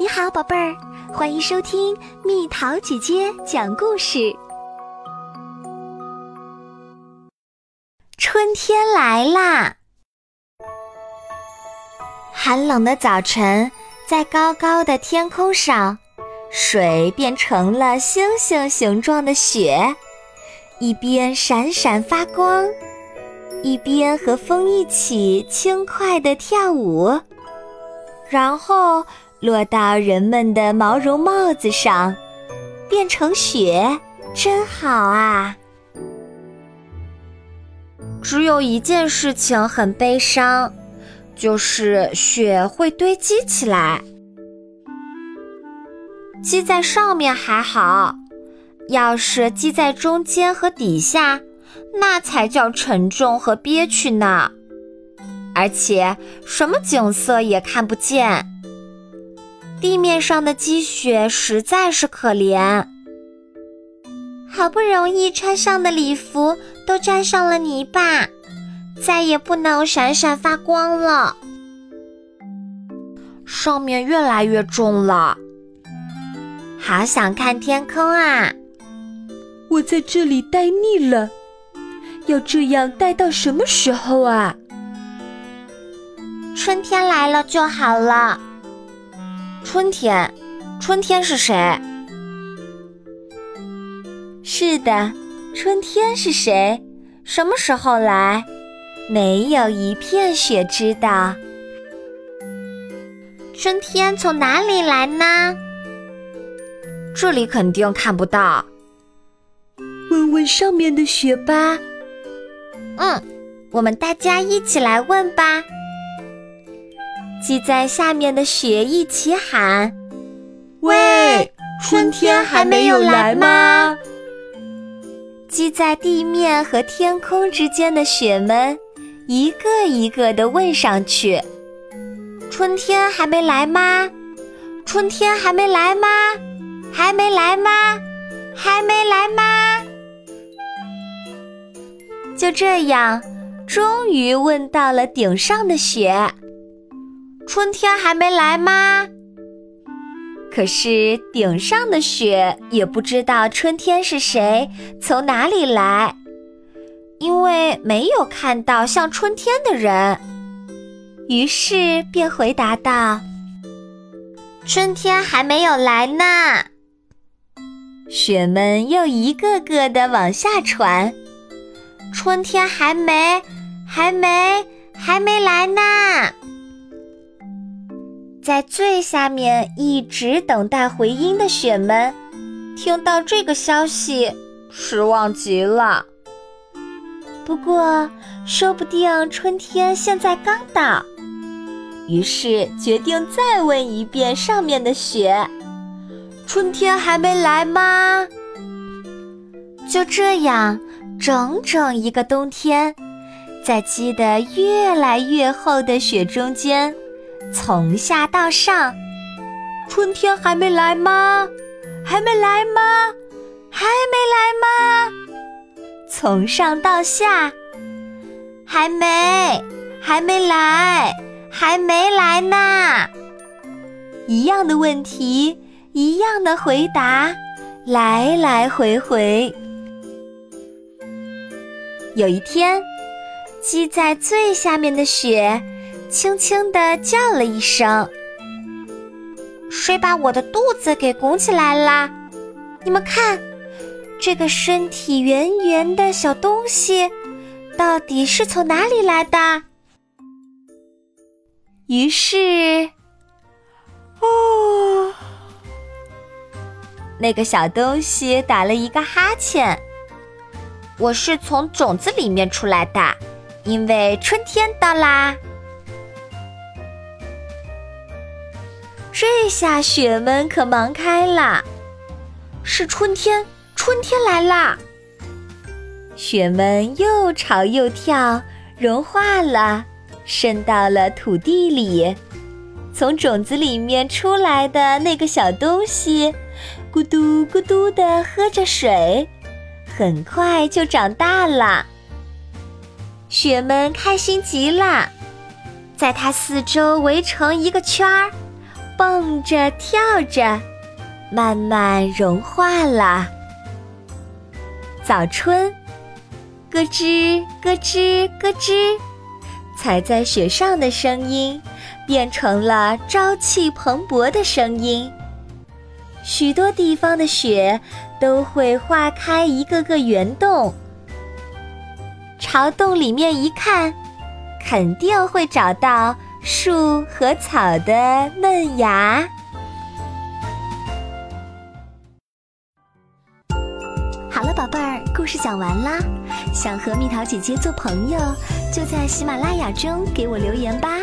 你好，宝贝儿，欢迎收听蜜桃姐姐讲故事。春天来啦！寒冷的早晨，在高高的天空上，水变成了星星形状的雪，一边闪闪发光，一边和风一起轻快地跳舞，然后。落到人们的毛绒帽子上，变成雪，真好啊！只有一件事情很悲伤，就是雪会堆积起来。积在上面还好，要是积在中间和底下，那才叫沉重和憋屈呢。而且什么景色也看不见。地面上的积雪实在是可怜，好不容易穿上的礼服都沾上了泥巴，再也不能闪闪发光了。上面越来越重了，好想看天空啊！我在这里待腻了，要这样待到什么时候啊？春天来了就好了。春天，春天是谁？是的，春天是谁？什么时候来？没有一片雪知道。春天从哪里来呢？这里肯定看不到。问问上面的雪吧。嗯，我们大家一起来问吧。积在下面的雪一起喊：“喂，春天还没有来吗？”积在地面和天空之间的雪们，一个一个的问上去：“春天还没来吗？春天还没来吗？还没来吗？还没来吗？”就这样，终于问到了顶上的雪。春天还没来吗？可是顶上的雪也不知道春天是谁，从哪里来，因为没有看到像春天的人，于是便回答道：“春天还没有来呢。”雪们又一个个的往下传：“春天还没，还没，还没来呢。”在最下面一直等待回音的雪们，听到这个消息，失望极了。不过，说不定春天现在刚到，于是决定再问一遍上面的雪：“春天还没来吗？”就这样，整整一个冬天，在积得越来越厚的雪中间。从下到上，春天还没来吗？还没来吗？还没来吗？从上到下，还没，还没来，还没来呢。一样的问题，一样的回答，来来回回。有一天，积在最下面的雪。轻轻地叫了一声：“谁把我的肚子给拱起来啦？你们看，这个身体圆圆的小东西，到底是从哪里来的？”于是，哦，那个小东西打了一个哈欠。我是从种子里面出来的，因为春天到啦。这下雪们可忙开了，是春天，春天来啦！雪们又吵又跳，融化了，渗到了土地里。从种子里面出来的那个小东西，咕嘟咕嘟地喝着水，很快就长大了。雪们开心极了，在它四周围成一个圈儿。蹦着跳着，慢慢融化了。早春，咯吱咯吱咯吱，踩在雪上的声音变成了朝气蓬勃的声音。许多地方的雪都会化开一个个圆洞，朝洞里面一看，肯定会找到树和草的嫩芽。好了，宝贝儿，故事讲完啦。想和蜜桃姐姐做朋友，就在喜马拉雅中给我留言吧。